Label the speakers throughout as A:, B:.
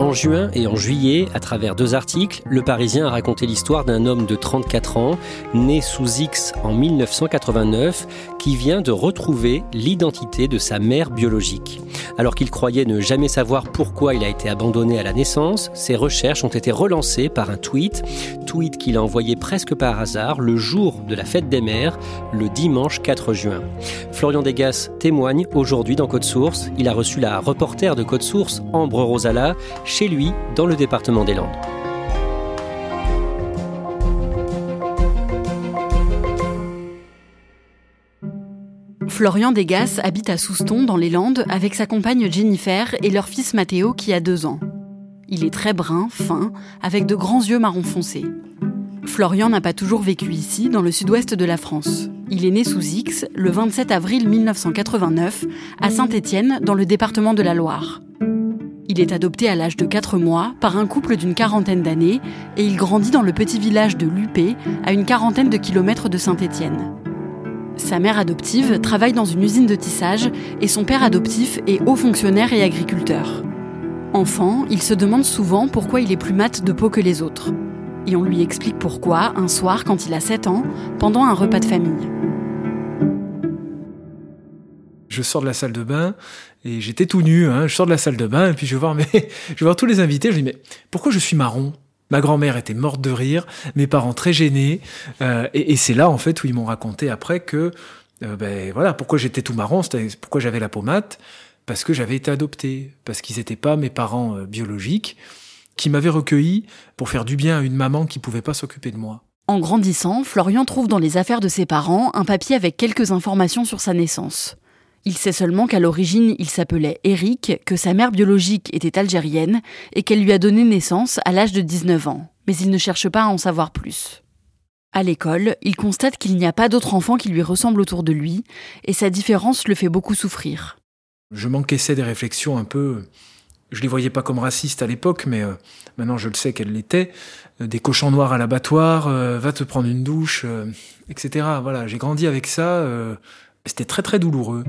A: En juin et en juillet, à travers deux articles, Le Parisien a raconté l'histoire d'un homme de 34 ans, né sous X en 1989, qui vient de retrouver l'identité de sa mère biologique. Alors qu'il croyait ne jamais savoir pourquoi il a été abandonné à la naissance, ses recherches ont été relancées par un tweet, tweet qu'il a envoyé presque par hasard le jour de la fête des mères, le dimanche 4 juin. Florian Degas témoigne aujourd'hui dans Code Source. Il a reçu la reporter de Code Source, Ambre Rosala, chez lui dans le département des Landes.
B: Florian Degas habite à Souston, dans les Landes, avec sa compagne Jennifer et leur fils Mathéo qui a deux ans. Il est très brun, fin, avec de grands yeux marron foncé. Florian n'a pas toujours vécu ici, dans le sud-ouest de la France. Il est né sous X le 27 avril 1989 à Saint-Étienne, dans le département de la Loire. Il est adopté à l'âge de 4 mois par un couple d'une quarantaine d'années et il grandit dans le petit village de Lupé, à une quarantaine de kilomètres de Saint-Étienne. Sa mère adoptive travaille dans une usine de tissage et son père adoptif est haut fonctionnaire et agriculteur. Enfant, il se demande souvent pourquoi il est plus mat de peau que les autres. Et on lui explique pourquoi un soir quand il a 7 ans, pendant un repas de famille.
C: Je sors de la salle de bain et j'étais tout nu. Hein. Je sors de la salle de bain et puis je vais voir, je tous les invités. Je dis mais pourquoi je suis marron? Ma grand-mère était morte de rire, mes parents très gênés, euh, et, c'est là en fait où ils m'ont raconté après que euh, ben voilà pourquoi j'étais tout marron, pourquoi j'avais la pommade, parce que j'avais été adopté, parce qu'ils n'étaient pas mes parents euh, biologiques, qui m'avaient recueilli pour faire du bien à une maman qui pouvait pas s'occuper de moi.
B: En grandissant, Florian trouve dans les affaires de ses parents un papier avec quelques informations sur sa naissance. Il sait seulement qu'à l'origine, il s'appelait Eric, que sa mère biologique était algérienne et qu'elle lui a donné naissance à l'âge de 19 ans. Mais il ne cherche pas à en savoir plus. À l'école, il constate qu'il n'y a pas d'autres enfants qui lui ressemblent autour de lui, et sa différence le fait beaucoup souffrir.
C: Je m'encaissais des réflexions un peu. Je les voyais pas comme racistes à l'époque, mais euh, maintenant je le sais qu'elles l'étaient. Euh, des cochons noirs à l'abattoir, euh, va te prendre une douche, etc. Voilà, j'ai grandi avec ça. C'était très très douloureux.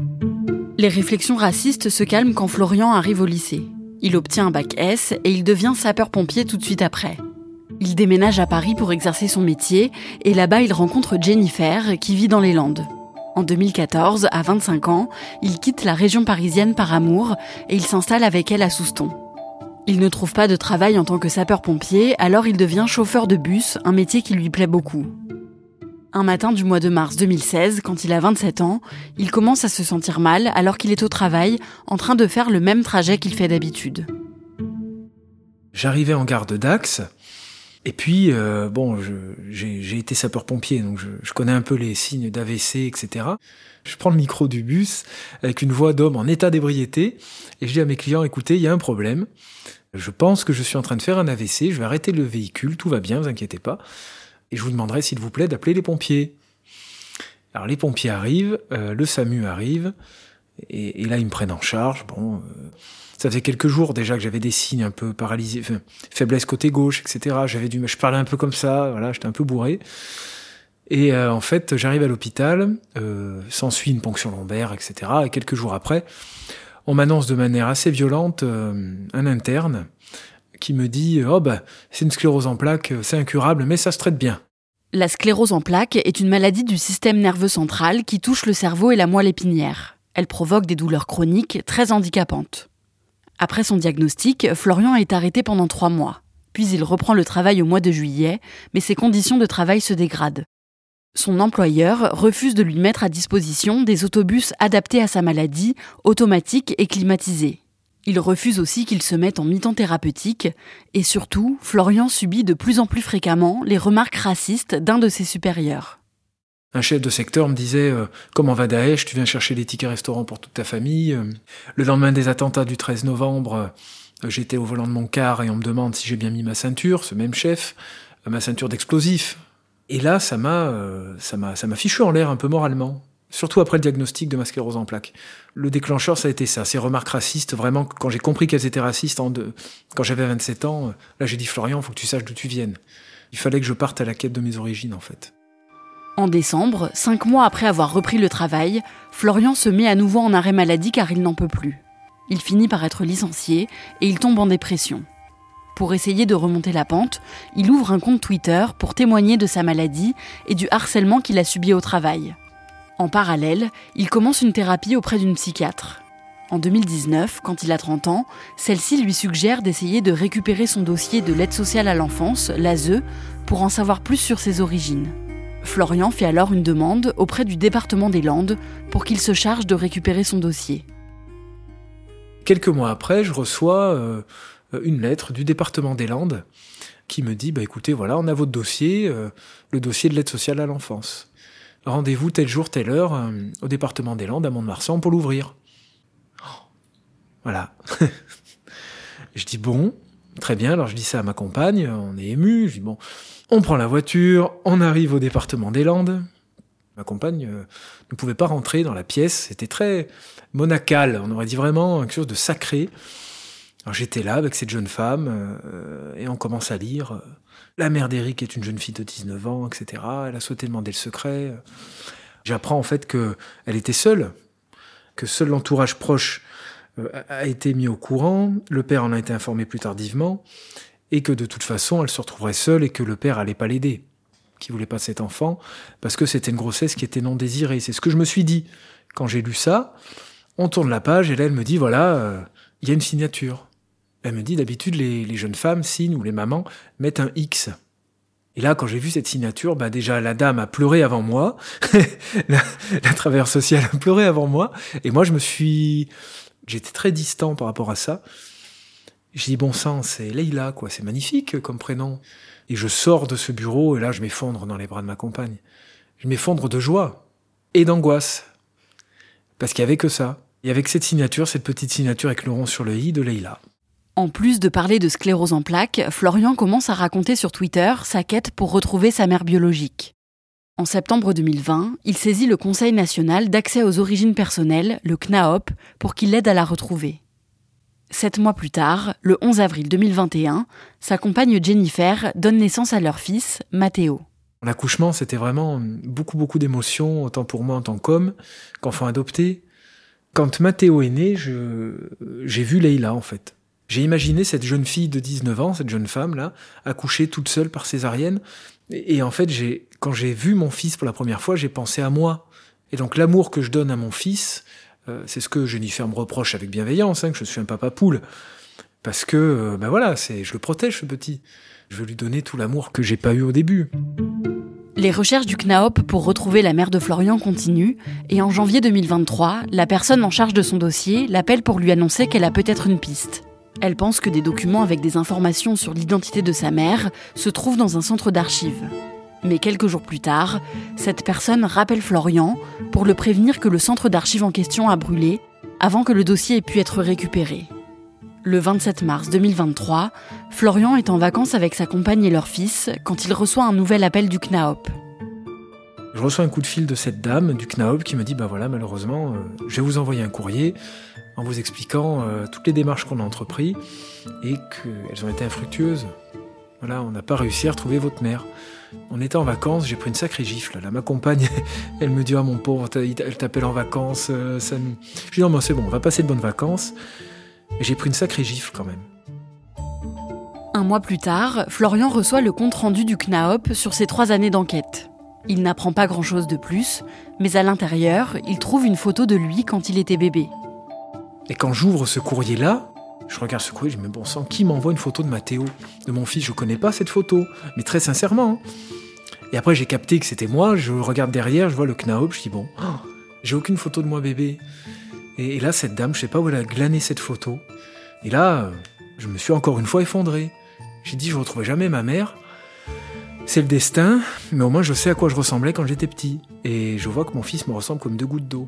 B: Les réflexions racistes se calment quand Florian arrive au lycée. Il obtient un bac S et il devient sapeur-pompier tout de suite après. Il déménage à Paris pour exercer son métier et là-bas il rencontre Jennifer qui vit dans les Landes. En 2014, à 25 ans, il quitte la région parisienne par amour et il s'installe avec elle à Souston. Il ne trouve pas de travail en tant que sapeur-pompier, alors il devient chauffeur de bus, un métier qui lui plaît beaucoup. Un matin du mois de mars 2016, quand il a 27 ans, il commence à se sentir mal alors qu'il est au travail, en train de faire le même trajet qu'il fait d'habitude.
C: J'arrivais en gare de Dax, et puis, euh, bon, j'ai été sapeur-pompier, donc je, je connais un peu les signes d'AVC, etc. Je prends le micro du bus avec une voix d'homme en état d'ébriété, et je dis à mes clients, écoutez, il y a un problème. Je pense que je suis en train de faire un AVC, je vais arrêter le véhicule, tout va bien, vous inquiétez pas. Et je vous demanderai, s'il vous plaît, d'appeler les pompiers. Alors les pompiers arrivent, euh, le SAMU arrive, et, et là ils me prennent en charge. Bon, euh, ça faisait quelques jours déjà que j'avais des signes un peu paralysés, enfin, faiblesse côté gauche, etc. J'avais du, je parlais un peu comme ça, voilà, j'étais un peu bourré. Et euh, en fait, j'arrive à l'hôpital, euh, s'ensuit une ponction lombaire, etc. Et quelques jours après, on m'annonce de manière assez violente euh, un interne qui me dit Oh, bah, c'est une sclérose en plaques, c'est incurable, mais ça se traite bien.
B: La sclérose en plaques est une maladie du système nerveux central qui touche le cerveau et la moelle épinière. Elle provoque des douleurs chroniques très handicapantes. Après son diagnostic, Florian est arrêté pendant trois mois. Puis il reprend le travail au mois de juillet, mais ses conditions de travail se dégradent. Son employeur refuse de lui mettre à disposition des autobus adaptés à sa maladie, automatiques et climatisés. Il refuse aussi qu'il se mette en mi-temps thérapeutique, et surtout, Florian subit de plus en plus fréquemment les remarques racistes d'un de ses supérieurs.
C: Un chef de secteur me disait euh, Comment va Daesh? Tu viens chercher les tickets restaurants pour toute ta famille. Euh, le lendemain des attentats du 13 novembre, euh, j'étais au volant de mon car et on me demande si j'ai bien mis ma ceinture, ce même chef, ma ceinture d'explosif. Et là, ça ça m'a fichu en l'air un peu moralement. Surtout après le diagnostic de ma sclérose en plaques. Le déclencheur, ça a été ça. Ces remarques racistes, vraiment, quand j'ai compris qu'elles étaient racistes quand j'avais 27 ans, là j'ai dit Florian, faut que tu saches d'où tu viennes. Il fallait que je parte à la quête de mes origines, en fait.
B: En décembre, cinq mois après avoir repris le travail, Florian se met à nouveau en arrêt maladie car il n'en peut plus. Il finit par être licencié et il tombe en dépression. Pour essayer de remonter la pente, il ouvre un compte Twitter pour témoigner de sa maladie et du harcèlement qu'il a subi au travail. En parallèle, il commence une thérapie auprès d'une psychiatre. En 2019, quand il a 30 ans, celle-ci lui suggère d'essayer de récupérer son dossier de l'aide sociale à l'enfance, l'ASE, pour en savoir plus sur ses origines. Florian fait alors une demande auprès du département des Landes pour qu'il se charge de récupérer son dossier.
C: Quelques mois après, je reçois euh, une lettre du département des Landes qui me dit bah écoutez voilà on a votre dossier euh, le dossier de l'aide sociale à l'enfance rendez-vous tel jour telle heure euh, au département des Landes à Mont-de-Marsan pour l'ouvrir. Voilà. Je dis bon très bien alors je dis ça à ma compagne on est ému je dis bon on prend la voiture on arrive au département des Landes. Ma compagne ne pouvait pas rentrer dans la pièce c'était très monacal on aurait dit vraiment quelque chose de sacré. J'étais là avec cette jeune femme euh, et on commence à lire. Euh, la mère d'Eric est une jeune fille de 19 ans, etc. Elle a souhaité demander le secret. J'apprends en fait que elle était seule, que seul l'entourage proche euh, a été mis au courant. Le père en a été informé plus tardivement et que de toute façon elle se retrouverait seule et que le père allait pas l'aider, qui voulait pas cet enfant parce que c'était une grossesse qui était non désirée. C'est ce que je me suis dit quand j'ai lu ça. On tourne la page et là elle me dit voilà, il y a une signature. Elle me dit d'habitude les, jeunes femmes signent ou les mamans mettent un X. Et là, quand j'ai vu cette signature, bah déjà la dame a pleuré avant moi, la, la sociale a pleuré avant moi, et moi je me suis, j'étais très distant par rapport à ça. J'ai dit bon sang, c'est Leïla quoi, c'est magnifique comme prénom. Et je sors de ce bureau et là je m'effondre dans les bras de ma compagne. Je m'effondre de joie et d'angoisse parce qu'il y avait que ça. Et avec cette signature, cette petite signature avec le rond sur le i de Leïla.
B: En plus de parler de sclérose en plaques, Florian commence à raconter sur Twitter sa quête pour retrouver sa mère biologique. En septembre 2020, il saisit le Conseil national d'accès aux origines personnelles, le CNAOP, pour qu'il l'aide à la retrouver. Sept mois plus tard, le 11 avril 2021, sa compagne Jennifer donne naissance à leur fils, Matteo.
C: L'accouchement, c'était vraiment beaucoup, beaucoup d'émotions, autant pour moi en tant qu'homme qu'enfant adopté. Quand Matteo est né, j'ai vu Leïla, en fait. J'ai imaginé cette jeune fille de 19 ans, cette jeune femme-là, accouchée toute seule par césarienne. Et, en fait, quand j'ai vu mon fils pour la première fois, j'ai pensé à moi. Et donc l'amour que je donne à mon fils, euh, c'est ce que Jennifer me reproche avec bienveillance, hein, que je suis un papa poule. Parce que, euh, ben voilà, c'est, je le protège, ce petit. Je veux lui donner tout l'amour que j'ai pas eu au début.
B: Les recherches du CNAOP pour retrouver la mère de Florian continuent, et en janvier 2023, la personne en charge de son dossier l'appelle pour lui annoncer qu'elle a peut-être une piste. Elle pense que des documents avec des informations sur l'identité de sa mère se trouvent dans un centre d'archives. Mais quelques jours plus tard, cette personne rappelle Florian pour le prévenir que le centre d'archives en question a brûlé avant que le dossier ait pu être récupéré. Le 27 mars 2023, Florian est en vacances avec sa compagne et leur fils quand il reçoit un nouvel appel du CNAOP.
C: Je reçois un coup de fil de cette dame du CNAOP qui me dit bah voilà malheureusement euh, je vais vous envoyer un courrier en vous expliquant euh, toutes les démarches qu'on a entreprises et qu'elles ont été infructueuses. Voilà, on n'a pas réussi à retrouver votre mère. On était en vacances, j'ai pris une sacrée gifle. Là, ma compagne, elle me dit Ah, mon pauvre, elle t'appelle en vacances. Euh, ça Je dis Non, mais c'est bon, on va passer de bonnes vacances. Et j'ai pris une sacrée gifle quand même.
B: Un mois plus tard, Florian reçoit le compte-rendu du CNAOP sur ses trois années d'enquête. Il n'apprend pas grand-chose de plus, mais à l'intérieur, il trouve une photo de lui quand il était bébé.
C: Et quand j'ouvre ce courrier-là, je regarde ce courrier, je me dis, mais bon sang, qui m'envoie une photo de Mathéo De mon fils, je connais pas cette photo, mais très sincèrement. hein. Et après, j'ai capté que c'était moi, je regarde derrière, je vois le KNAOP, je dis, bon, oh, j'ai aucune photo de moi bébé. Et, là, cette dame, je sais pas où elle a glané cette photo. Et là, je me suis encore une fois effondré. J'ai dit, je ne retrouverai jamais ma mère. C'est le destin, mais au moins je sais à quoi je ressemblais quand j'étais petit. Et je vois que mon fils me ressemble comme deux gouttes d'eau.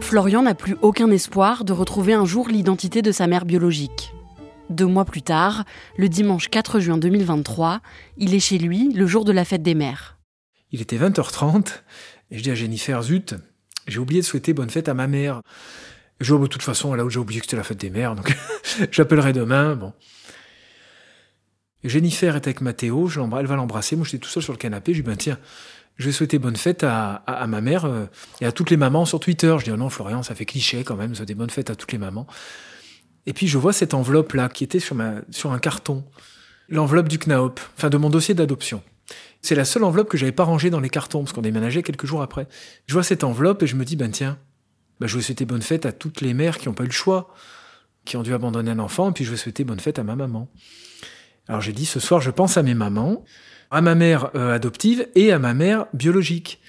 B: Florian n'a plus aucun espoir de retrouver un jour l'identité de sa mère biologique. Deux mois plus tard, le dimanche 4 juin 2023, il est chez lui le jour de la fête des mères.
C: Il était 20h30, et je dis à Jennifer, zut, j'ai oublié de souhaiter bonne fête à ma mère. Je vois, de toute façon, là où j'ai oublié que c'était la fête des mères, donc j'appellerai demain. Jennifer est avec Mathéo, je elle va l'embrasser. Moi, j'étais tout seul sur le canapé. Je lui dis, ben tiens, je vais souhaiter bonne fête à, ma mère euh, et à toutes les mamans sur Twitter. Je dis, oh non, Florian, ça fait cliché quand même, souhaiter bonne fête à toutes les mamans. Et puis, je vois cette enveloppe-là qui était sur un carton. L'enveloppe du CNAOP, enfin de mon dossier d'adoption. C'est la seule enveloppe que j'avais pas rangée dans les cartons, parce qu'on déménageait quelques jours après. Je vois cette enveloppe et je me dis, ben tiens, ben je vais souhaiter bonne fête à toutes les mères qui n'ont pas eu le choix, qui ont dû abandonner un enfant, et puis je vais souhaiter bonne fête à ma maman. Alors j'ai dit, ce soir, je pense à mes mamans, à ma mère euh, adoptive et à ma mère biologique.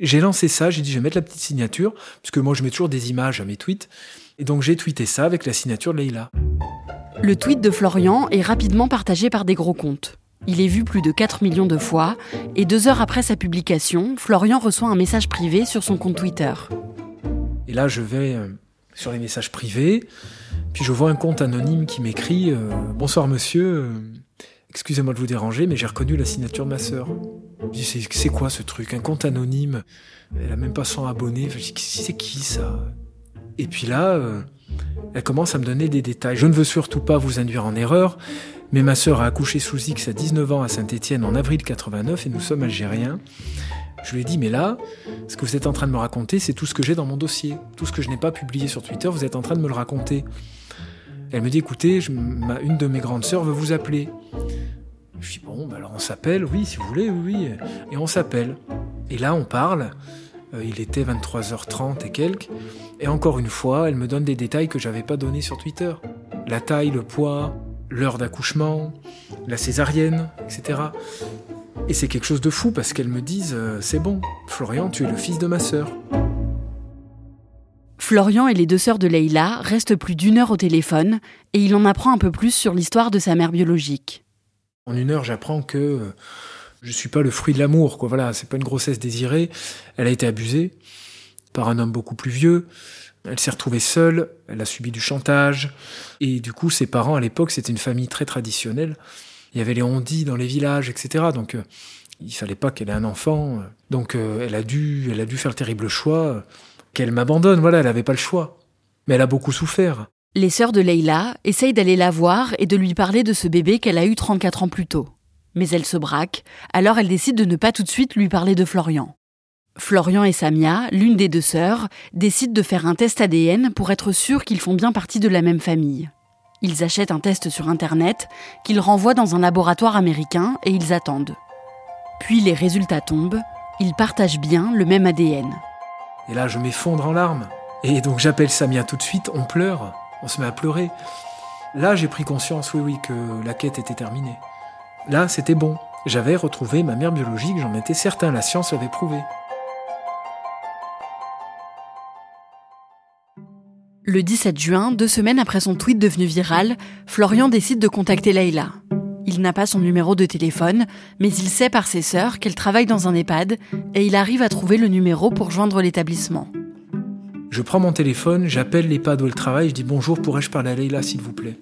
C: J'ai lancé ça, j'ai dit, je vais mettre la petite signature, parce que moi, je mets toujours des images à mes tweets. Et donc j'ai tweeté ça avec la signature de Leïla.
B: Le tweet de Florian est rapidement partagé par des gros comptes. Il est vu plus de 4 millions de fois, et deux heures après sa publication, Florian reçoit un message privé sur son compte Twitter.
C: Et là, je vais euh, sur les messages privés, puis je vois un compte anonyme qui m'écrit euh, Bonsoir monsieur, excusez-moi de vous déranger, mais j'ai reconnu la signature de ma sœur. C'est quoi ce truc? Un compte anonyme Elle a même pas 100 abonnés. Enfin, C'est qui ça? Et puis là, euh, elle commence à me donner des détails. Je ne veux surtout pas vous induire en erreur, mais ma sœur a accouché sous X à 19 ans à Saint-Étienne en avril 89 et nous sommes algériens. Je lui ai dit, mais là, ce que vous êtes en train de me raconter, c'est tout ce que j'ai dans mon dossier. Tout ce que je n'ai pas publié sur Twitter, vous êtes en train de me le raconter. Elle me dit, écoutez, une de mes grandes sœurs veut vous appeler. Je dis, bon, bah alors on s'appelle, oui, si vous voulez, oui, oui. Et on s'appelle. Et là, on parle. Euh, il était 23h30 et quelques. Et encore une fois, elle me donne des détails que j'avais pas donnés sur Twitter. La taille, le poids, l'heure d'accouchement, la césarienne, etc. Et c'est quelque chose de fou parce qu'elles me disent euh, c'est bon, Florian, tu es le fils de ma sœur.
B: Florian et les deux sœurs de Leïla restent plus d'une heure au téléphone, et il en apprend un peu plus sur l'histoire de sa mère biologique.
C: En une heure, j'apprends que euh, je suis pas le fruit de l'amour, quoi. Voilà, c'est pas une grossesse désirée. Elle a été abusée par un homme beaucoup plus vieux. Elle s'est retrouvée seule. Elle a subi du chantage. Et du coup, ses parents, à l'époque, c'était une famille très traditionnelle. Il y avait les ondits dans les villages, etc. Donc, euh, il fallait pas qu'elle ait un enfant. Donc, euh, elle a dû, elle a dû faire le terrible choix qu'elle m'abandonne. Voilà, elle avait pas le choix. Mais elle a beaucoup souffert.
B: Les sœurs de Leïla essayent d'aller la voir et de lui parler de ce bébé qu'elle a eu 34 ans plus tôt. Mais elle se braque, alors elle décide de ne pas tout de suite lui parler de Florian. Florian et Samia, l'une des deux sœurs, décident de faire un test ADN pour être sûrs qu'ils font bien partie de la même famille. Ils achètent un test sur Internet qu'ils renvoient dans un laboratoire américain et ils attendent. Puis les résultats tombent, ils partagent bien le même ADN.
C: Et là, je m'effondre en larmes. Et donc, j'appelle Samia tout de suite, on pleure, on se met à pleurer. Là, j'ai pris conscience, oui, oui, que la quête était terminée. Là, c'était bon. J'avais retrouvé ma mère biologique, j'en étais certain, la science l'avait prouvé.
B: Le 17 juin, deux semaines après son tweet devenu viral, Florian décide de contacter Leïla. N'a pas son numéro de téléphone, mais il sait par ses sœurs qu'elle travaille dans un EHPAD et il arrive à trouver le numéro pour joindre l'établissement.
C: Je prends mon téléphone, j'appelle l'EHPAD où elle travaille, je dis bonjour, pourrais-je parler à Leïla, s'il vous plaît?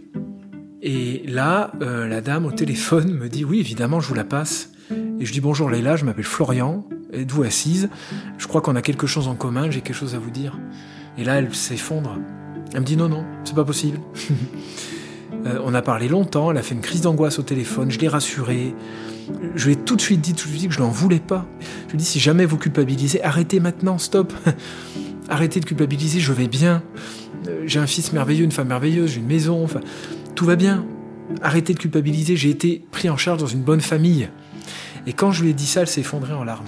C: Et là, euh, la dame au téléphone me dit oui, évidemment, je vous la passe. Et je dis bonjour Leïla, je m'appelle Florian, êtes-vous assise? Je crois qu'on a quelque chose en commun, j'ai quelque chose à vous dire. Et là, elle s'effondre. Elle me dit non, non, c'est pas possible. Euh, on a parlé longtemps, elle a fait une crise d'angoisse au téléphone, je l'ai rassurée. Je lui ai tout de suite dit, tout de suite que je n'en voulais pas. Je lui ai dit si jamais vous culpabilisez, arrêtez maintenant, stop. Arrêtez de culpabiliser, je vais bien. Euh, J'ai un fils merveilleux, une femme merveilleuse, j'ai une maison, enfin, tout va bien. arrêtez de culpabiliser, j'ai été pris en charge dans une bonne famille. Et quand je lui ai dit ça, elle s'est effondrée en larmes.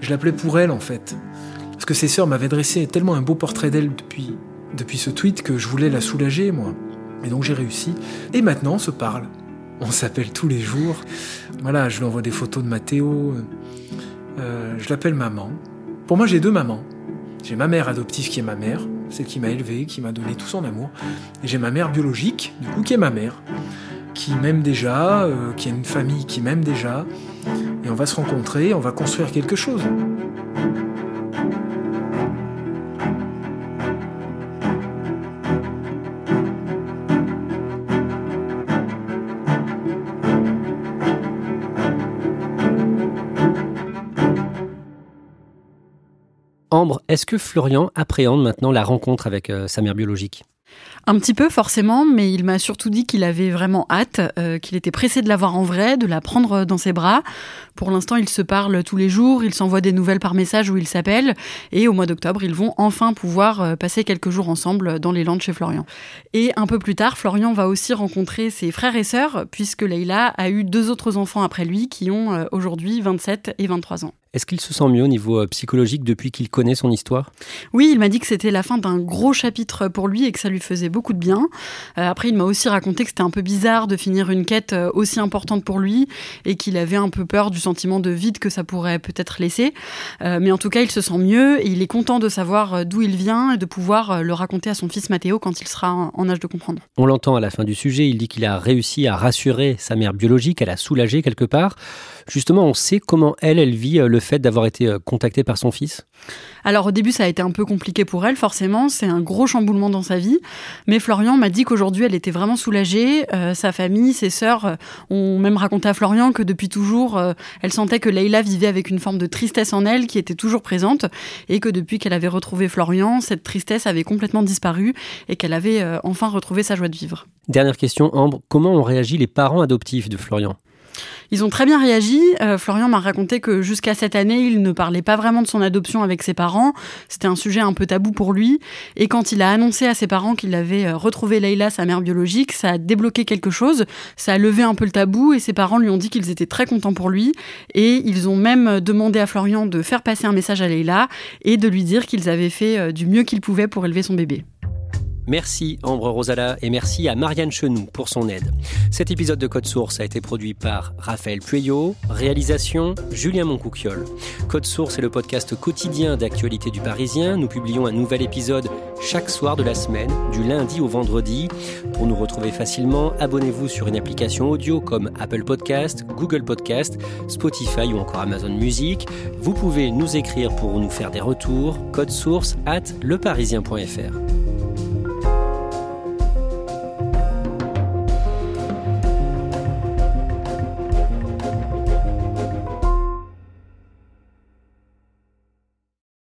C: Je l'appelais pour elle en fait. Parce que ses sœurs m'avaient dressé tellement un beau portrait d'elle depuis, depuis ce tweet que je voulais la soulager, moi. Et donc j'ai réussi. Et maintenant, on se parle. On s'appelle tous les jours. Voilà, je lui envoie des photos de Mathéo. Euh, je l'appelle maman. Pour moi, j'ai deux mamans. J'ai ma mère adoptive qui est ma mère, celle qui m'a élevé, qui m'a donné tout son amour. Et j'ai ma mère biologique, du coup, qui est ma mère, qui m'aime déjà, euh, qui a une famille qui m'aime déjà. Et on va se rencontrer, on va construire quelque chose.
A: Ambre, est-ce que Florian appréhende maintenant la rencontre avec euh, sa mère biologique?
B: Un petit peu forcément, mais il m'a surtout dit qu'il avait vraiment hâte, euh, qu'il était pressé de la voir en vrai, de la prendre dans ses bras. Pour l'instant, ils se parlent tous les jours, ils s'envoient des nouvelles par message où ils s'appellent, et au mois d'octobre, ils vont enfin pouvoir euh, passer quelques jours ensemble dans les Landes chez Florian. Et un peu plus tard, Florian va aussi rencontrer ses frères et sœurs, puisque Leïla a eu deux autres enfants après lui qui ont aujourd'hui 27 et 23 ans.
A: Est-ce qu'il se sent mieux au niveau euh, psychologique depuis qu'il connaît son histoire?
B: Oui, il m'a dit que c'était la fin d'un gros chapitre pour lui et que ça lui faisait beaucoup de bien. Euh, après, il m'a aussi raconté que c'était un peu bizarre de finir une quête euh, aussi importante pour lui et qu'il avait un peu peur du sentiment de vide que ça pourrait peut-être laisser. mais en tout cas, il se sent mieux et il est content de savoir d'où il vient et de pouvoir le raconter à son fils Mathéo quand il sera en âge de comprendre.
A: On l'entend à la fin du sujet, il dit qu'il a réussi à rassurer sa mère biologique, elle a soulagé quelque part. Justement, on sait comment elle, elle vit le fait d'avoir été euh, contactée par son fils
B: alors au début ça a été un peu compliqué pour elle forcément, c'est un gros chamboulement dans sa vie, mais Florian m'a dit qu'aujourd'hui elle était vraiment soulagée, euh, sa famille, ses sœurs euh, ont même raconté à Florian que depuis toujours elle sentait que Leïla vivait avec une forme de tristesse en elle qui était toujours présente et que depuis qu'elle avait retrouvé Florian, cette tristesse avait complètement disparu et qu'elle avait enfin retrouvé sa joie de vivre.
A: Dernière question Ambre, comment ont réagi les parents adoptifs de Florian?
B: Ils ont très bien réagi. Euh, Florian m'a raconté que jusqu'à cette année, il ne parlait pas vraiment de son adoption avec ses parents. C'était un sujet un peu tabou pour lui. Et quand il a annoncé à ses parents qu'il avait euh, retrouvé Leïla, sa mère biologique, ça a débloqué quelque chose. Ça a levé un peu le tabou et ses parents lui ont dit qu'ils étaient très contents pour lui. Et ils ont même demandé à Florian de faire passer un message à Leïla et de lui dire qu'ils avaient fait euh, du mieux qu'ils pouvaient pour élever son bébé.
A: Merci Ambre Rosala et merci à Marianne Chenoux pour son aide. Cet épisode de Code Source a été produit par Raphaël Pueyo, réalisation Julien Moncouquiole. Code Source est le podcast quotidien d'actualité du Parisien. Nous publions un nouvel épisode chaque soir de la semaine, du lundi au vendredi. Pour nous retrouver facilement, abonnez-vous sur une application audio comme Apple Podcast, Google Podcast, Spotify ou encore Amazon Music. Vous pouvez nous écrire pour nous faire des retours. Code Source at leparisien.fr.